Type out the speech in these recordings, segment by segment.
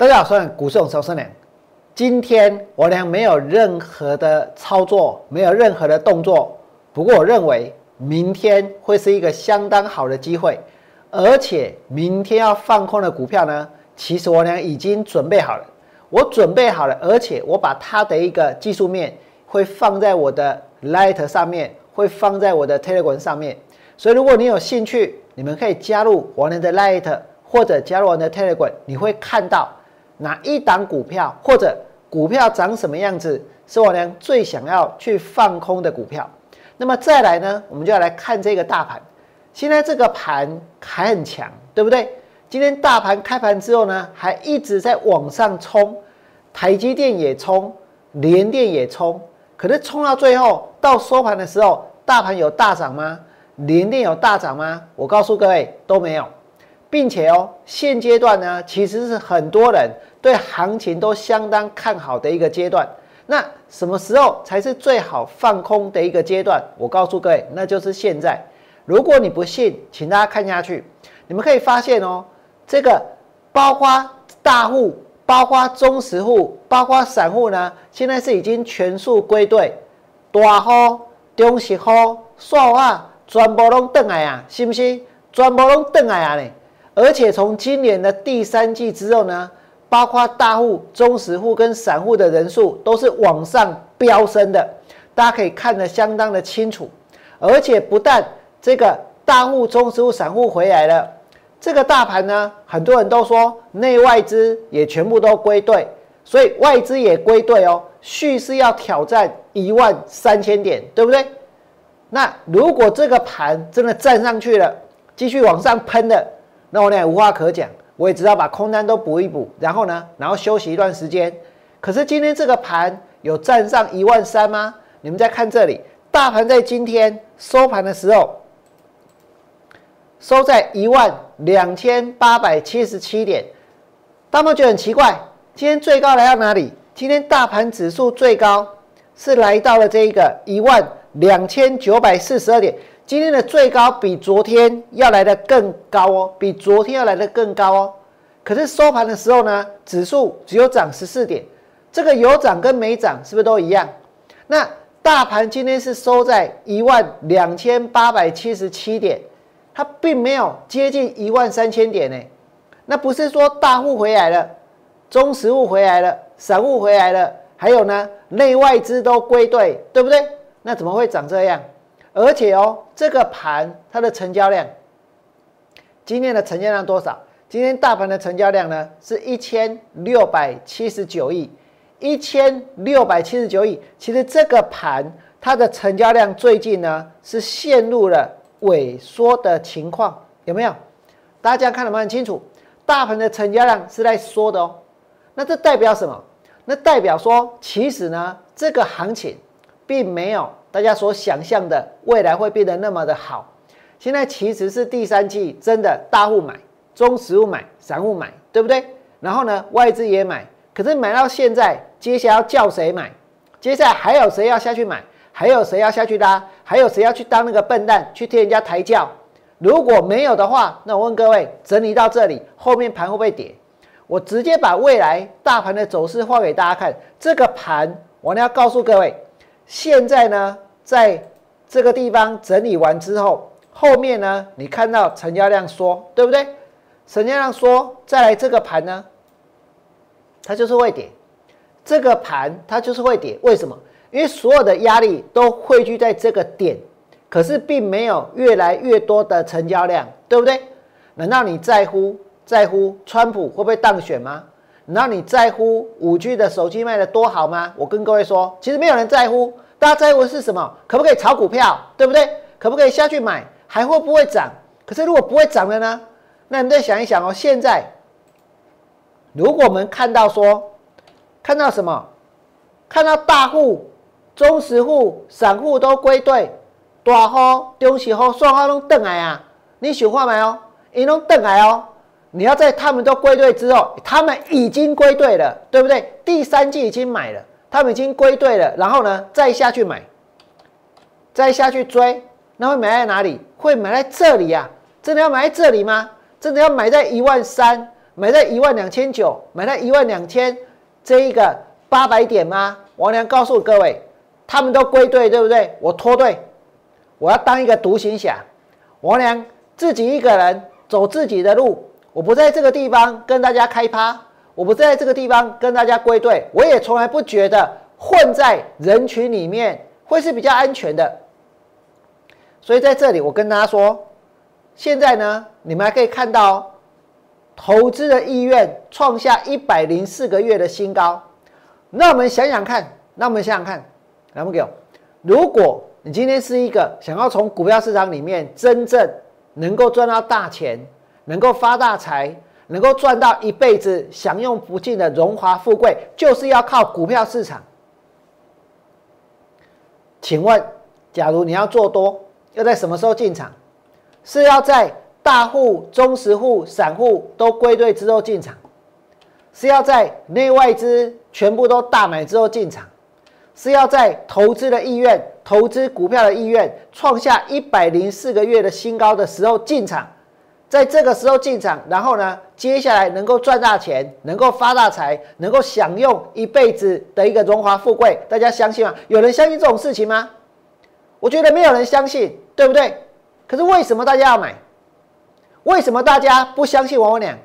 大家好，我是股市总收良。今天我俩没有任何的操作，没有任何的动作。不过我认为明天会是一个相当好的机会，而且明天要放空的股票呢，其实我俩已经准备好了。我准备好了，而且我把它的一个技术面会放在我的 Light 上面，会放在我的 Telegram 上面。所以如果你有兴趣，你们可以加入我俩的 Light。或者加入我的 Telegram，你会看到哪一档股票，或者股票长什么样子，是我娘最想要去放空的股票。那么再来呢，我们就要来看这个大盘。现在这个盘还很强，对不对？今天大盘开盘之后呢，还一直在往上冲，台积电也冲，联电也冲。可是冲到最后到收盘的时候，大盘有大涨吗？联电有大涨吗？我告诉各位，都没有。并且哦，现阶段呢，其实是很多人对行情都相当看好的一个阶段。那什么时候才是最好放空的一个阶段？我告诉各位，那就是现在。如果你不信，请大家看下去，你们可以发现哦，这个包括大户、包括中实户、包括散户呢，现在是已经全数归队，大户、中实户、散户全部拢登来啊，是不是？全部拢登来啊呢？而且从今年的第三季之后呢，包括大户、中实户跟散户的人数都是往上飙升的，大家可以看得相当的清楚。而且不但这个大户、中实户、散户回来了，这个大盘呢，很多人都说内外资也全部都归队，所以外资也归队哦，蓄势要挑战一万三千点，对不对？那如果这个盘真的站上去了，继续往上喷的。那我呢无话可讲，我也知道把空单都补一补，然后呢，然后休息一段时间。可是今天这个盘有站上一万三吗？你们再看这里，大盘在今天收盘的时候，收在一万两千八百七十七点。大家觉得很奇怪，今天最高来到哪里？今天大盘指数最高是来到了这一个一万两千九百四十二点。今天的最高比昨天要来的更高哦，比昨天要来的更高哦。可是收盘的时候呢，指数只有涨十四点，这个有涨跟没涨是不是都一样？那大盘今天是收在一万两千八百七十七点，它并没有接近一万三千点呢。那不是说大户回来了，中实户回来了，散户回来了，还有呢，内外资都归队，对不对？那怎么会长这样？而且哦，这个盘它的成交量，今天的成交量多少？今天大盘的成交量呢是一千六百七十九亿，一千六百七十九亿。其实这个盘它的成交量最近呢是陷入了萎缩的情况，有没有？大家看得蛮清楚，大盘的成交量是在缩的哦。那这代表什么？那代表说，其实呢这个行情并没有。大家所想象的未来会变得那么的好，现在其实是第三季真的大户买，中实物买，散户买，对不对？然后呢，外资也买，可是买到现在，接下来要叫谁买？接下来还有谁要下去买？还有谁要下去拉？还有谁要去当那个笨蛋去替人家抬轿？如果没有的话，那我问各位，整理到这里，后面盘会不会跌？我直接把未来大盘的走势画给大家看，这个盘我呢要告诉各位。现在呢，在这个地方整理完之后，后面呢，你看到成交量缩，对不对？成交量缩，再来这个盘呢，它就是会跌。这个盘它就是会跌，为什么？因为所有的压力都汇聚在这个点，可是并没有越来越多的成交量，对不对？难道你在乎在乎川普会不会当选吗？难道你在乎五 G 的手机卖的多好吗？我跟各位说，其实没有人在乎。大家在乎的是什么？可不可以炒股票？对不对？可不可以下去买？还会不会涨？可是如果不会涨了呢？那你再想一想哦。现在，如果我们看到说，看到什么？看到大户、中实户、散户都归队，大户、中实户、双户都等来啊！你喜欢没有？你拢等来哦。你要在他们都归队之后，他们已经归队了，对不对？第三季已经买了。他们已经归队了，然后呢，再下去买，再下去追，那会买在哪里？会买在这里呀？真的要买在这里吗？真的要买在一万三，买在一万两千九，买在一万两千这一个八百点吗？王良告诉各位，他们都归队，对不对？我脱队，我要当一个独行侠。王良自己一个人走自己的路，我不在这个地方跟大家开趴，我不在这个地方跟大家归队，我也从来不觉得混在人群里面会是比较安全的。所以在这里，我跟大家说，现在呢，你们还可以看到，投资的意愿创下一百零四个月的新高。那我们想想看，那我们想想看，来不给我？如果你今天是一个想要从股票市场里面真正能够赚到大钱，能够发大财，能够赚到一辈子享用不尽的荣华富贵，就是要靠股票市场。请问，假如你要做多？要在什么时候进场？是要在大户、中实户、散户都归队之后进场，是要在内外资全部都大买之后进场，是要在投资的意愿、投资股票的意愿创下一百零四个月的新高的时候进场，在这个时候进场，然后呢，接下来能够赚大钱，能够发大财，能够享用一辈子的一个荣华富贵，大家相信吗？有人相信这种事情吗？我觉得没有人相信，对不对？可是为什么大家要买？为什么大家不相信王文良？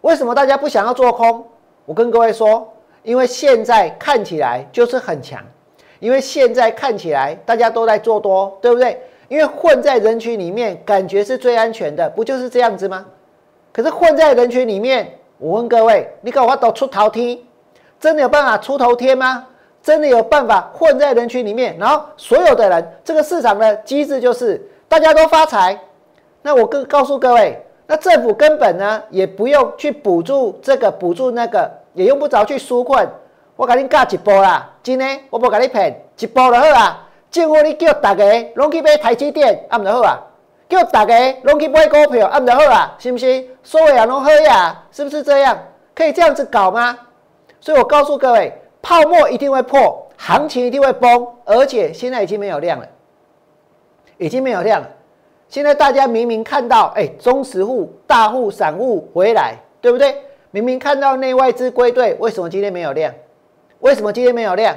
为什么大家不想要做空？我跟各位说，因为现在看起来就是很强，因为现在看起来大家都在做多，对不对？因为混在人群里面，感觉是最安全的，不就是这样子吗？可是混在人群里面，我问各位，你搞我都出头天，真的有办法出头天吗？真的有办法混在人群里面，然后所有的人，这个市场的机制就是大家都发财。那我跟告诉各位，那政府根本呢也不用去补助这个补助那个，也用不着去纾困。我给你加一波啦，真的，我不给你骗一波就好啊。政府你叫大家拢去买台积电，按就好啊。叫大家拢去买股票，按就好啊，是不是？所有人拢好呀，是不是这样？可以这样子搞吗？所以我告诉各位。泡沫一定会破，行情一定会崩，而且现在已经没有量了，已经没有量了。现在大家明明看到，哎，中实户、大户、散户回来，对不对？明明看到内外资归队，为什么今天没有量？为什么今天没有量？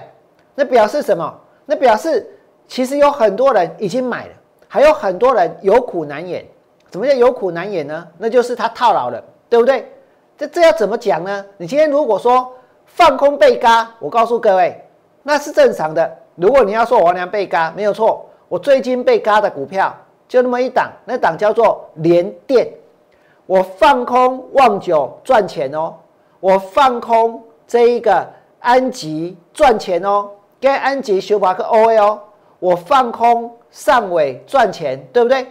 那表示什么？那表示其实有很多人已经买了，还有很多人有苦难言。什么叫有苦难言呢？那就是他套牢了，对不对？这这要怎么讲呢？你今天如果说。放空被嘎，我告诉各位，那是正常的。如果你要说王良被嘎，没有错。我最近被嘎的股票就那么一档，那档叫做联电。我放空旺九赚钱哦，我放空这一个安吉赚钱哦，跟安吉修巴克 O A 哦，我放空上尾赚钱，对不对？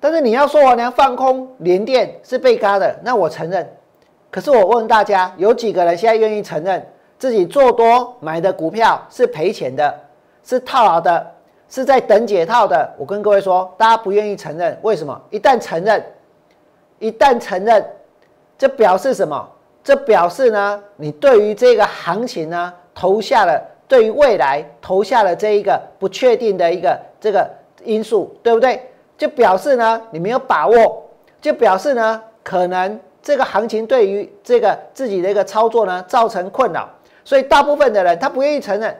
但是你要说我娘放空连电是被嘎的，那我承认。可是我问大家，有几个人现在愿意承认自己做多买的股票是赔钱的，是套牢的，是在等解套的？我跟各位说，大家不愿意承认，为什么？一旦承认，一旦承认，这表示什么？这表示呢，你对于这个行情呢，投下了对于未来投下了这一个不确定的一个这个因素，对不对？就表示呢，你没有把握，就表示呢，可能。这个行情对于这个自己的一个操作呢，造成困扰，所以大部分的人他不愿意承认，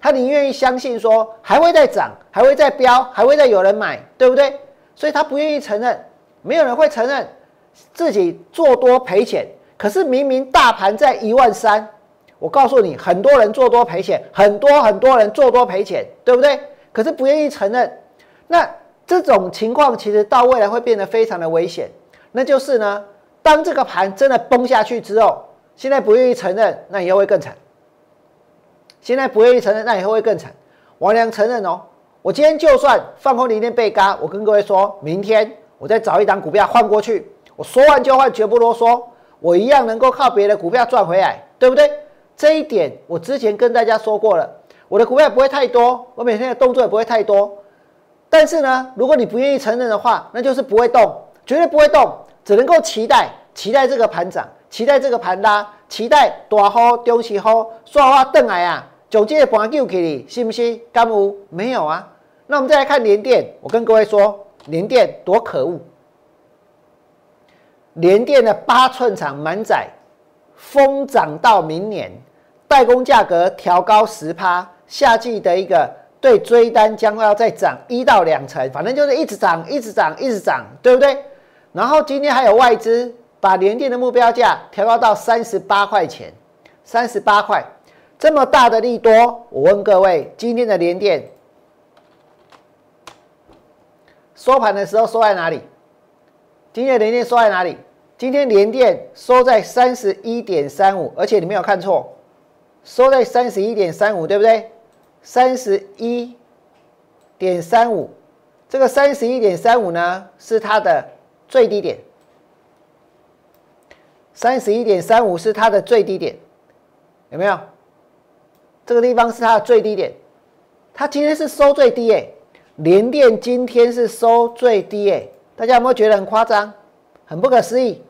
他宁愿意相信说还会再涨，还会再飙，还会再有人买，对不对？所以他不愿意承认，没有人会承认自己做多赔钱。可是明明大盘在一万三，我告诉你，很多人做多赔钱，很多很多人做多赔钱，对不对？可是不愿意承认，那这种情况其实到未来会变得非常的危险，那就是呢。当这个盘真的崩下去之后，现在不愿意承认，那以后会更惨。现在不愿意承认，那以后会更惨。王良承认哦，我今天就算放空零天被嘎，我跟各位说，明天我再找一档股票换过去，我说完就换，绝不啰嗦，我一样能够靠别的股票赚回来，对不对？这一点我之前跟大家说过了，我的股票不会太多，我每天的动作也不会太多。但是呢，如果你不愿意承认的话，那就是不会动，绝对不会动。只能够期待，期待这个盘涨，期待这个盘拉，期待大好中期好，说话邓来啊，总结的盘救给你，信不信？干无没有啊？那我们再来看联电，我跟各位说，联电多可恶！联电的八寸厂满载，疯涨到明年，代工价格调高十趴，夏季的一个对追单将要再涨一到两成，反正就是一直涨，一直涨，一直涨，对不对？然后今天还有外资把联电的目标价调高到三十八块钱，三十八块，这么大的利多，我问各位，今天的联电收盘的时候收在哪里？今天的联电收在哪里？今天联电收在三十一点三五，而且你没有看错，收在三十一点三五，对不对？三十一点三五，这个三十一点三五呢，是它的。最低点，三十一点三五是它的最低点，有没有？这个地方是它的最低点，它今天是收最低诶，联电今天是收最低诶，大家有没有觉得很夸张，很不可思议？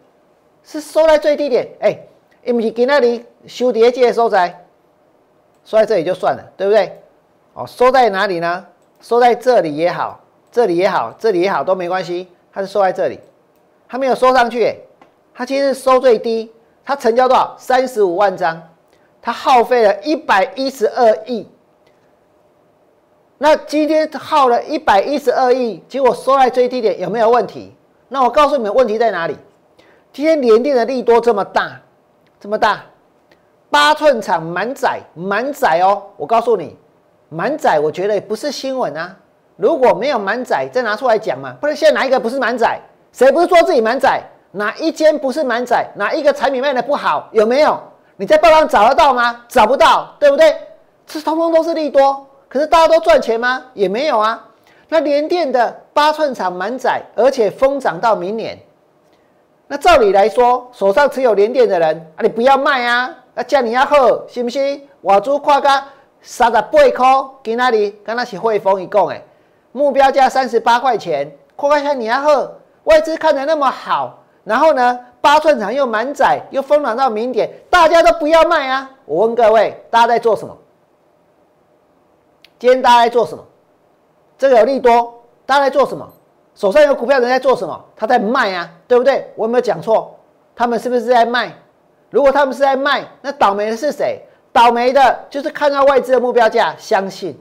是收在最低点哎，因为给那里修叠界收在，收在这里就算了，对不对？哦，收在哪里呢？收在这里也好，这里也好，这里也好都没关系，它是收在这里。它没有收上去，它今天收最低，它成交多少？三十五万张，它耗费了一百一十二亿。那今天耗了一百一十二亿，结果收在最低点，有没有问题？那我告诉你们问题在哪里？今天连电的利多这么大，这么大，八寸厂满载满载哦。我告诉你，满载，我觉得不是新闻啊。如果没有满载，再拿出来讲嘛。不然现在哪一个不是满载？谁不是说自己满载？哪一间不是满载？哪一个产品卖的不好？有没有？你在报上找得到吗？找不到，对不对？这通通都是利多，可是大家都赚钱吗？也没有啊。那联电的八寸厂满载，而且疯涨到明年。那照理来说，手上持有联电的人啊，你不要卖啊，啊，叫你要好，信不信？我租跨个三十八块，今哪里？跟那是汇丰一共诶，目标价三十八块钱，跨一下你要好。外资看的那么好，然后呢，八寸厂又满载，又疯涨到明点，大家都不要卖啊！我问各位，大家在做什么？今天大家在做什么？这个有利多，大家在做什么？手上有股票人在做什么？他在卖啊，对不对？我有没有讲错？他们是不是在卖？如果他们是在卖，那倒霉的是谁？倒霉的就是看到外资的目标价，相信；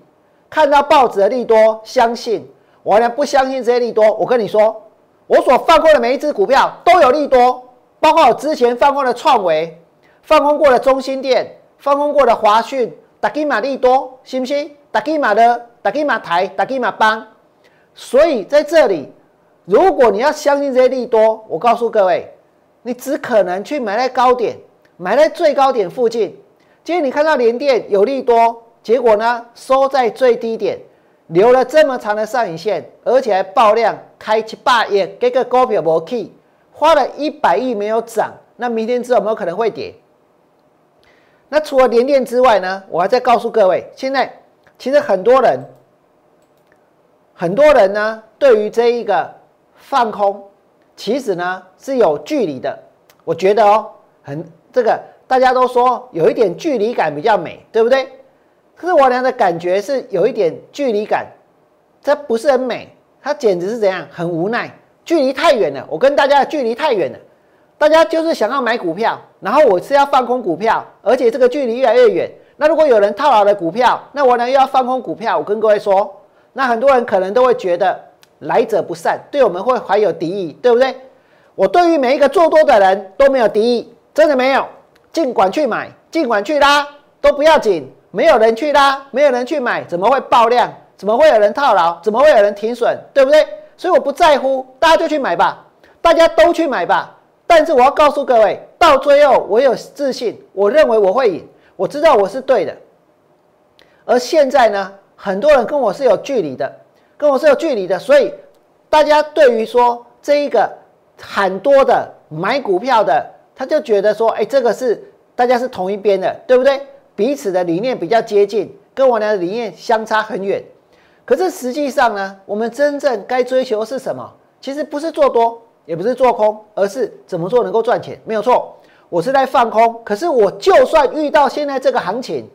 看到报纸的利多，相信。我呢不相信这些利多，我跟你说。我所放空的每一只股票都有利多，包括我之前放空的创维、放空过的中心店、放空过的华讯、达基玛利多，信不信？达基玛的、达基玛台、达基玛邦。所以在这里，如果你要相信这些利多，我告诉各位，你只可能去买在高点，买在最高点附近。今天你看到联电有利多，结果呢收在最低点。留了这么长的上影线，而且还爆量开七八亿，给个股票没 key，花了一百亿没有涨，那明天之后有没有可能会跌？那除了连电之外呢？我还在告诉各位，现在其实很多人，很多人呢，对于这一个放空，其实呢是有距离的。我觉得哦，很这个大家都说有一点距离感比较美，对不对？可是我俩的感觉是有一点距离感，这不是很美，它简直是怎样，很无奈，距离太远了。我跟大家的距离太远了，大家就是想要买股票，然后我是要放空股票，而且这个距离越来越远。那如果有人套牢了股票，那我呢又要放空股票。我跟各位说，那很多人可能都会觉得来者不善，对我们会怀有敌意，对不对？我对于每一个做多的人都没有敌意，真的没有，尽管去买，尽管去拉，都不要紧。没有人去拉，没有人去买，怎么会爆量？怎么会有人套牢？怎么会有人停损？对不对？所以我不在乎，大家就去买吧，大家都去买吧。但是我要告诉各位，到最后我有自信，我认为我会赢，我知道我是对的。而现在呢，很多人跟我是有距离的，跟我是有距离的，所以大家对于说这一个很多的买股票的，他就觉得说，哎，这个是大家是同一边的，对不对？彼此的理念比较接近，跟我的理念相差很远。可是实际上呢，我们真正该追求是什么？其实不是做多，也不是做空，而是怎么做能够赚钱。没有错，我是在放空。可是我就算遇到现在这个行情，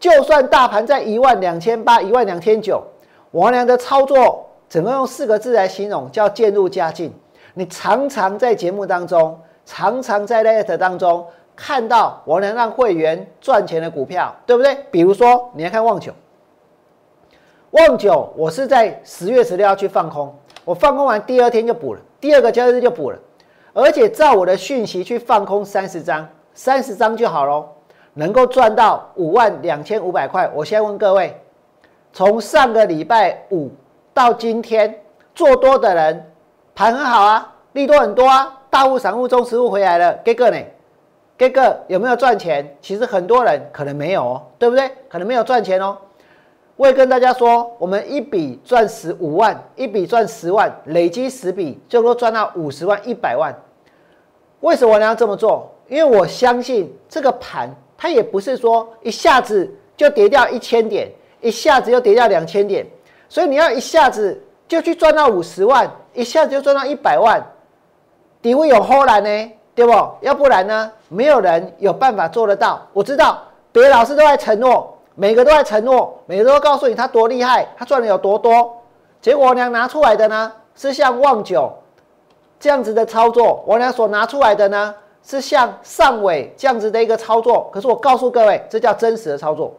就算大盘在一万两千八、一万两千九，王良的操作只能用四个字来形容？叫渐入佳境。你常常在节目当中，常常在 Letter 当中看到我能让会员赚钱的股票，对不对？比如说，你来看旺九，旺九，我是在十月十六号去放空，我放空完第二天就补了，第二个交易日就补了，而且照我的讯息去放空三十张，三十张就好喽，能够赚到五万两千五百块。我先问各位，从上个礼拜五到今天做多的人。盘很好啊，利多很多啊，大户、散户、中实户回来了，给个呢？给个有没有赚钱？其实很多人可能没有哦，对不对？可能没有赚钱哦。我也跟大家说，我们一笔赚十五万，一笔赚十万，累积十笔就能够赚到五十万、一百万。为什么我要这么做？因为我相信这个盘，它也不是说一下子就跌掉一千点，一下子又跌掉两千点，所以你要一下子就去赚到五十万。一下子就赚到一百万，底会有后来呢，对不？要不然呢，没有人有办法做得到。我知道别的老师都在承诺，每个都在承诺，每个都告诉你他多厉害，他赚的有多多。结果我娘拿出来的呢，是像旺九这样子的操作。我娘所拿出来的呢，是像上尾这样子的一个操作。可是我告诉各位，这叫真实的操作，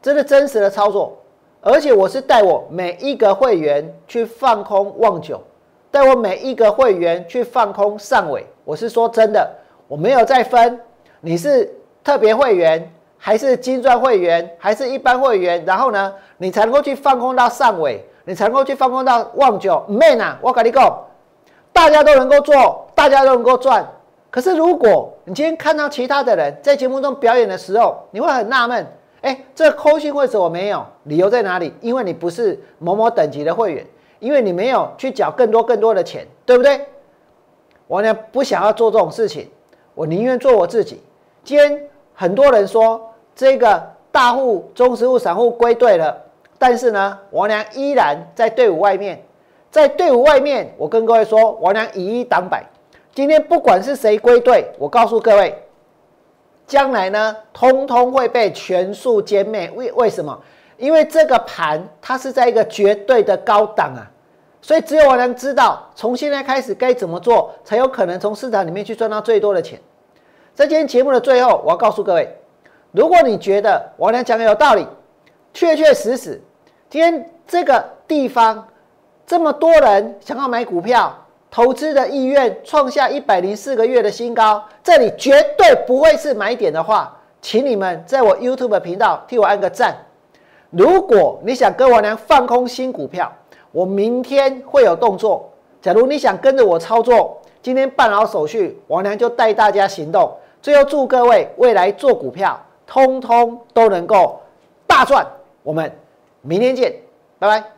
这是真实的操作。而且我是带我每一个会员去放空旺九，带我每一个会员去放空上尾。我是说真的，我没有再分你是特别会员还是金钻会员还是一般会员，然后呢，你才能够去放空到上尾，你才能够去放空到旺九。Man 啊，我跟你讲，大家都能够做，大家都能够赚。可是如果你今天看到其他的人在节目中表演的时候，你会很纳闷。哎，这扣信为什么没有？理由在哪里？因为你不是某某等级的会员，因为你没有去缴更多更多的钱，对不对？我呢不想要做这种事情，我宁愿做我自己。今天很多人说这个大户、中实户、散户归队了，但是呢，王良依然在队伍外面，在队伍外面，我跟各位说，王良以一挡百。今天不管是谁归队，我告诉各位。将来呢，通通会被全数歼灭。为为什么？因为这个盘它是在一个绝对的高档啊，所以只有我能知道，从现在开始该怎么做，才有可能从市场里面去赚到最多的钱。在今天节目的最后，我要告诉各位，如果你觉得我能讲的有道理，确确实实，今天这个地方这么多人想要买股票。投资的意愿创下一百零四个月的新高，这里绝对不会是买点的话，请你们在我 YouTube 频道替我按个赞。如果你想跟我娘放空新股票，我明天会有动作。假如你想跟着我操作，今天办好手续，王娘就带大家行动。最后祝各位未来做股票，通通都能够大赚。我们明天见，拜拜。